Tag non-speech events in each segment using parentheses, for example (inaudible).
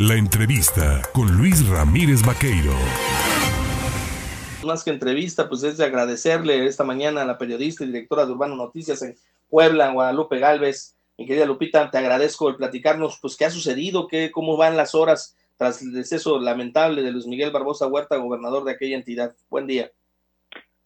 La entrevista con Luis Ramírez Vaqueiro. Más que entrevista, pues es de agradecerle esta mañana a la periodista y directora de Urbano Noticias en Puebla, Guadalupe Galvez. Mi querida Lupita, te agradezco el platicarnos, pues qué ha sucedido, qué, cómo van las horas tras el deceso lamentable de Luis Miguel Barbosa Huerta, gobernador de aquella entidad. Buen día.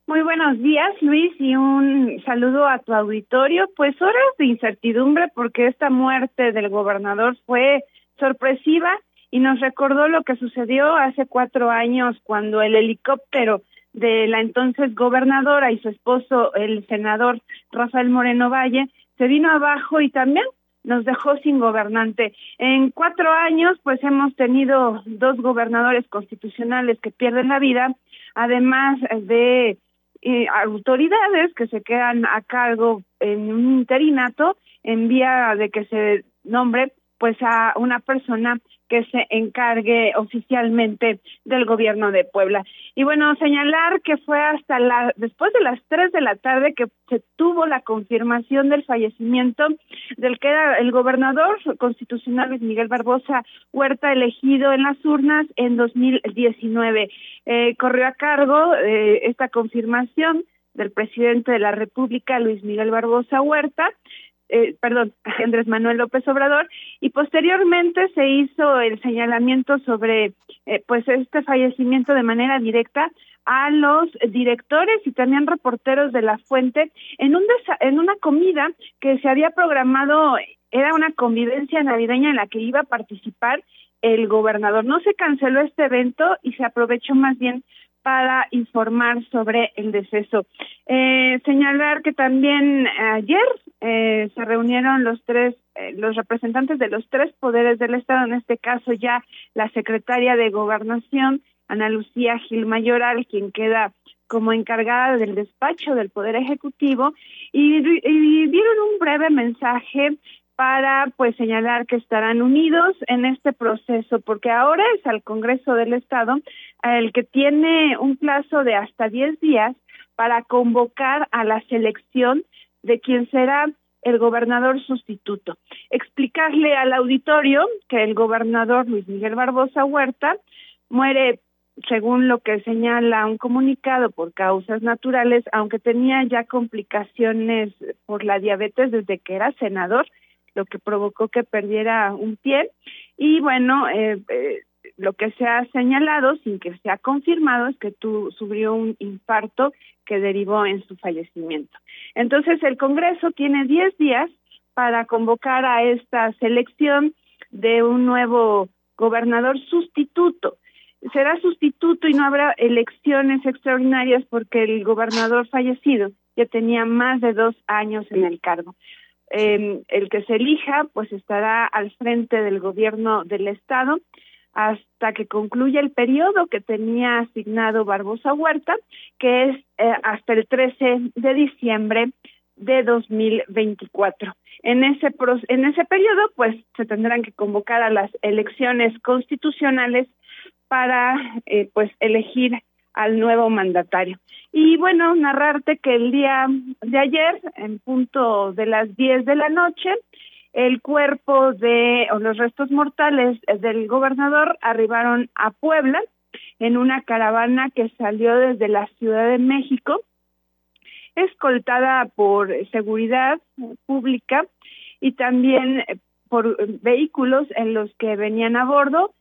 Muy buenos días, Luis, y un saludo a tu auditorio. Pues horas de incertidumbre porque esta muerte del gobernador fue sorpresiva y nos recordó lo que sucedió hace cuatro años cuando el helicóptero de la entonces gobernadora y su esposo, el senador Rafael Moreno Valle, se vino abajo y también nos dejó sin gobernante. En cuatro años, pues hemos tenido dos gobernadores constitucionales que pierden la vida, además de eh, autoridades que se quedan a cargo en un interinato en vía de que se nombre pues a una persona que se encargue oficialmente del gobierno de Puebla. Y bueno, señalar que fue hasta la después de las tres de la tarde que se tuvo la confirmación del fallecimiento del que era el gobernador constitucional Miguel Barbosa Huerta elegido en las urnas en 2019. Eh, corrió a cargo eh, esta confirmación del presidente de la República, Luis Miguel Barbosa Huerta, eh, perdón, Andrés Manuel López Obrador, y posteriormente se hizo el señalamiento sobre eh, pues este fallecimiento de manera directa a los directores y también reporteros de la fuente en un en una comida que se había programado era una convivencia navideña en la que iba a participar el gobernador. No se canceló este evento y se aprovechó más bien para informar sobre el deceso. Eh, señalar que también ayer eh, se reunieron los tres, eh, los representantes de los tres poderes del Estado, en este caso ya la secretaria de Gobernación, Ana Lucía Gil Mayoral, quien queda como encargada del despacho del Poder Ejecutivo, y, y dieron un breve mensaje para pues señalar que estarán unidos en este proceso porque ahora es al Congreso del Estado el que tiene un plazo de hasta 10 días para convocar a la selección de quien será el gobernador sustituto. Explicarle al auditorio que el gobernador Luis Miguel Barbosa Huerta muere según lo que señala un comunicado por causas naturales, aunque tenía ya complicaciones por la diabetes desde que era senador lo que provocó que perdiera un pie. Y bueno, eh, eh, lo que se ha señalado, sin que se ha confirmado, es que tú sufrió un infarto que derivó en su fallecimiento. Entonces, el Congreso tiene 10 días para convocar a esta selección de un nuevo gobernador sustituto. Será sustituto y no habrá elecciones extraordinarias porque el gobernador fallecido ya tenía más de dos años en el cargo eh, el que se elija pues estará al frente del gobierno del estado hasta que concluya el periodo que tenía asignado Barbosa Huerta, que es eh, hasta el 13 de diciembre de 2024. En ese en ese periodo pues se tendrán que convocar a las elecciones constitucionales para eh, pues elegir al nuevo mandatario. Y bueno, narrarte que el día de ayer, en punto de las 10 de la noche, el cuerpo de o los restos mortales del gobernador arribaron a Puebla en una caravana que salió desde la Ciudad de México, escoltada por seguridad pública y también por vehículos en los que venían a bordo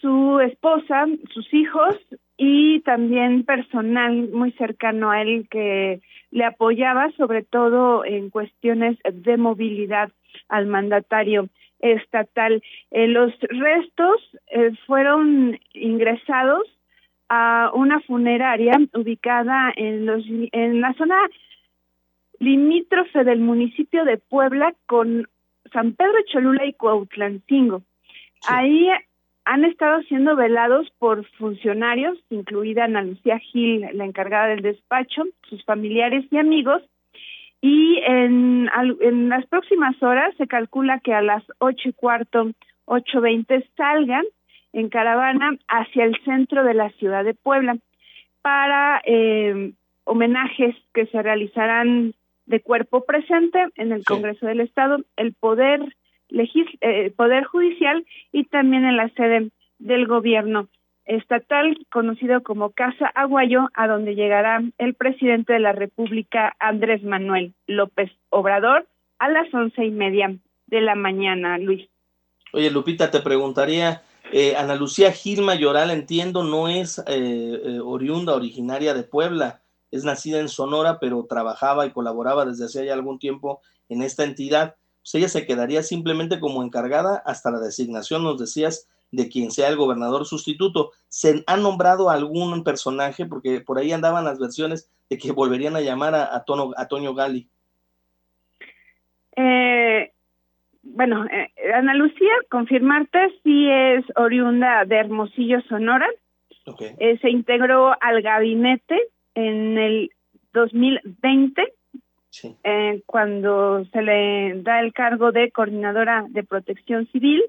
su esposa, sus hijos y también personal muy cercano a él que le apoyaba sobre todo en cuestiones de movilidad al mandatario estatal. Eh, los restos eh, fueron ingresados a una funeraria ubicada en los en la zona limítrofe del municipio de Puebla con San Pedro Cholula y Cuautlancingo. Ahí han estado siendo velados por funcionarios, incluida Ana Lucía Gil, la encargada del despacho, sus familiares y amigos, y en, en las próximas horas se calcula que a las ocho y cuarto, ocho veinte salgan en caravana hacia el centro de la ciudad de Puebla para eh, homenajes que se realizarán de cuerpo presente en el Congreso del Estado. El Poder eh, Poder Judicial y también en la sede del gobierno estatal conocido como Casa Aguayo, a donde llegará el presidente de la República, Andrés Manuel López Obrador, a las once y media de la mañana, Luis. Oye, Lupita, te preguntaría, eh, Ana Lucía Gil Mayoral, entiendo, no es eh, eh, oriunda, originaria de Puebla, es nacida en Sonora, pero trabajaba y colaboraba desde hace ya algún tiempo en esta entidad. Pues ella se quedaría simplemente como encargada hasta la designación, nos decías, de quien sea el gobernador sustituto. ¿Se ha nombrado algún personaje? Porque por ahí andaban las versiones de que volverían a llamar a, Tono, a Toño Gali. Eh, bueno, eh, Ana Lucía, confirmarte si es oriunda de Hermosillo, Sonora. Eh, se integró al gabinete en el 2020, cuando se le da el cargo de coordinadora de protección civil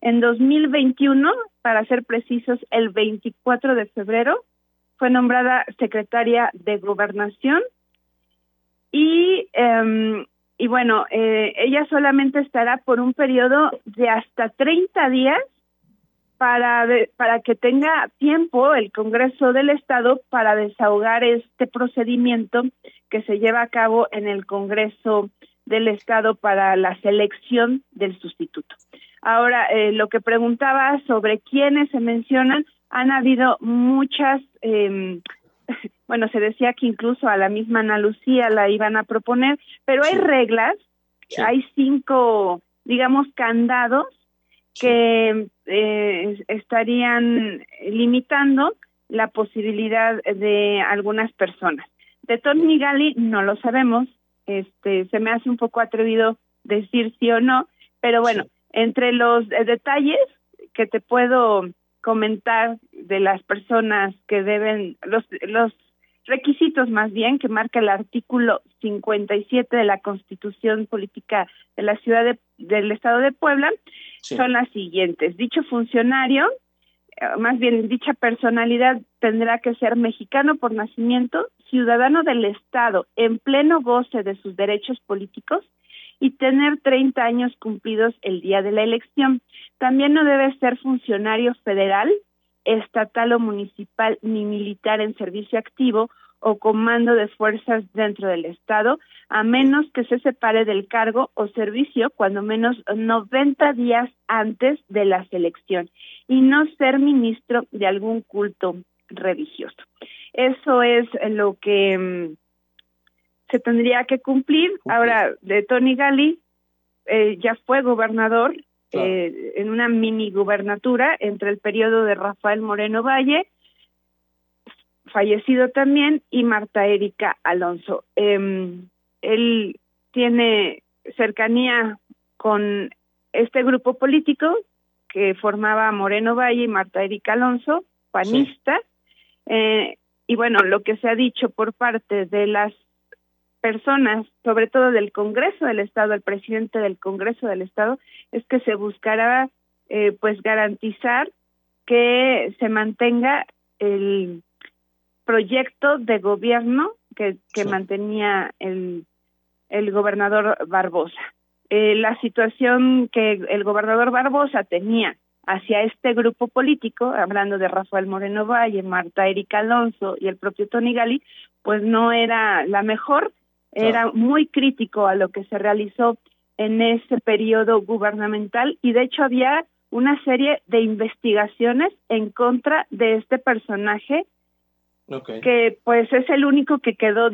en 2021, para ser precisos, el 24 de febrero, fue nombrada secretaria de gobernación y, eh, y bueno, eh, ella solamente estará por un periodo de hasta 30 días para, para que tenga tiempo el Congreso del Estado para desahogar este procedimiento que se lleva a cabo en el Congreso del Estado para la selección del sustituto. Ahora, eh, lo que preguntaba sobre quiénes se mencionan, han habido muchas, eh, (laughs) bueno, se decía que incluso a la misma Ana Lucía la iban a proponer, pero hay reglas, hay cinco, digamos, candados que eh, estarían limitando la posibilidad de algunas personas. De Tony Gali no lo sabemos, este, se me hace un poco atrevido decir sí o no, pero bueno, entre los eh, detalles que te puedo comentar de las personas que deben, los, los requisitos más bien que marca el artículo 57 de la Constitución Política de la Ciudad de, del Estado de Puebla son las siguientes. Dicho funcionario, eh, más bien dicha personalidad tendrá que ser mexicano por nacimiento, ciudadano del Estado en pleno goce de sus derechos políticos y tener 30 años cumplidos el día de la elección. También no debe ser funcionario federal, estatal o municipal ni militar en servicio activo o comando de fuerzas dentro del Estado, a menos que se separe del cargo o servicio cuando menos 90 días antes de la selección y no ser ministro de algún culto religioso. Eso es lo que mm, se tendría que cumplir. Ahora, de Tony Gali, eh, ya fue gobernador eh, en una mini gubernatura entre el periodo de Rafael Moreno Valle, fallecido también, y Marta Erika Alonso. Em, él tiene cercanía con este grupo político que formaba Moreno Valle y Marta Erika Alonso, panista. Eh, y bueno, lo que se ha dicho por parte de las personas, sobre todo del Congreso del Estado, el presidente del Congreso del Estado, es que se buscará eh, pues garantizar que se mantenga el proyecto de gobierno que, que mantenía el, el gobernador Barbosa. Eh, la situación que el gobernador Barbosa tenía hacia este grupo político, hablando de Rafael Moreno Valle, Marta Erika Alonso y el propio Tony Gali, pues no era la mejor era muy crítico a lo que se realizó en ese periodo gubernamental y de hecho había una serie de investigaciones en contra de este personaje que pues es el único que quedó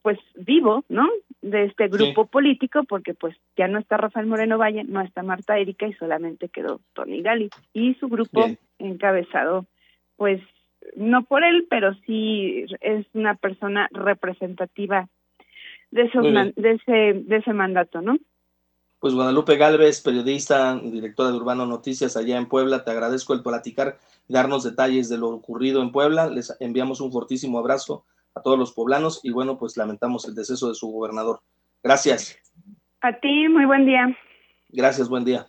pues vivo, ¿no? De este grupo político porque pues ya no está Rafael Moreno Valle, no está Marta Erika y solamente quedó Tony Gali y su grupo encabezado pues no por él, pero sí es una persona representativa de, de, ese, de ese mandato, ¿no? Pues Guadalupe Galvez, periodista, directora de Urbano Noticias allá en Puebla, te agradezco el platicar y darnos detalles de lo ocurrido en Puebla. Les enviamos un fortísimo abrazo a todos los poblanos y bueno, pues lamentamos el deceso de su gobernador. Gracias. A ti, muy buen día. Gracias, buen día.